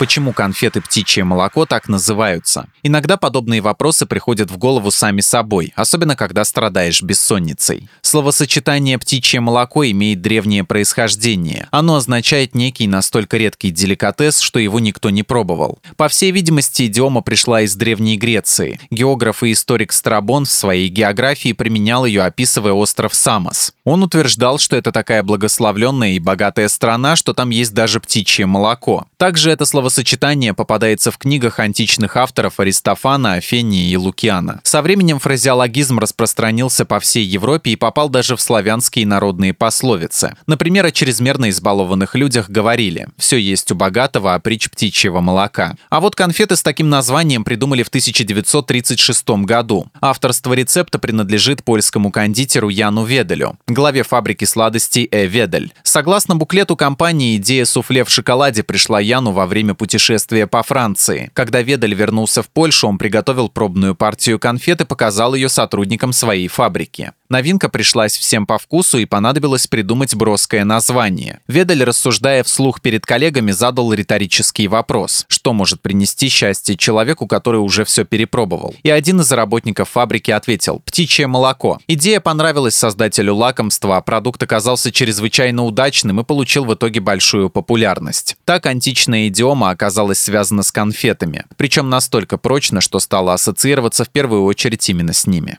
Почему конфеты «Птичье молоко» так называются? Иногда подобные вопросы приходят в голову сами собой, особенно когда страдаешь бессонницей. Словосочетание «птичье молоко» имеет древнее происхождение. Оно означает некий настолько редкий деликатес, что его никто не пробовал. По всей видимости, идиома пришла из Древней Греции. Географ и историк Страбон в своей географии применял ее, описывая остров Самос. Он утверждал, что это такая благословленная и богатая страна, что там есть даже птичье молоко. Также это словосочетание попадается в книгах античных авторов Аристофана, Афения и Лукиана. Со временем фразеологизм распространился по всей Европе и попал даже в славянские народные пословицы. Например, о чрезмерно избалованных людях говорили «все есть у богатого, а притч птичьего молока». А вот конфеты с таким названием придумали в 1936 году. Авторство рецепта принадлежит польскому кондитеру Яну Веделю, главе фабрики сладостей Э. Ведель. Согласно буклету компании, идея суфле в шоколаде пришла Яну во время путешествия по Франции. Когда Ведель вернулся в Польшу, он приготовил пробную партию конфет и показал ее сотрудникам своей фабрики. Новинка пришлась всем по вкусу и понадобилось придумать броское название. Ведаль, рассуждая вслух перед коллегами, задал риторический вопрос. Что может принести счастье человеку, который уже все перепробовал? И один из работников фабрики ответил «птичье молоко». Идея понравилась создателю лакомства, а продукт оказался чрезвычайно удачным и получил в итоге большую популярность. Так античная идиома оказалась связана с конфетами, причем настолько прочно, что стала ассоциироваться в первую очередь именно с ними.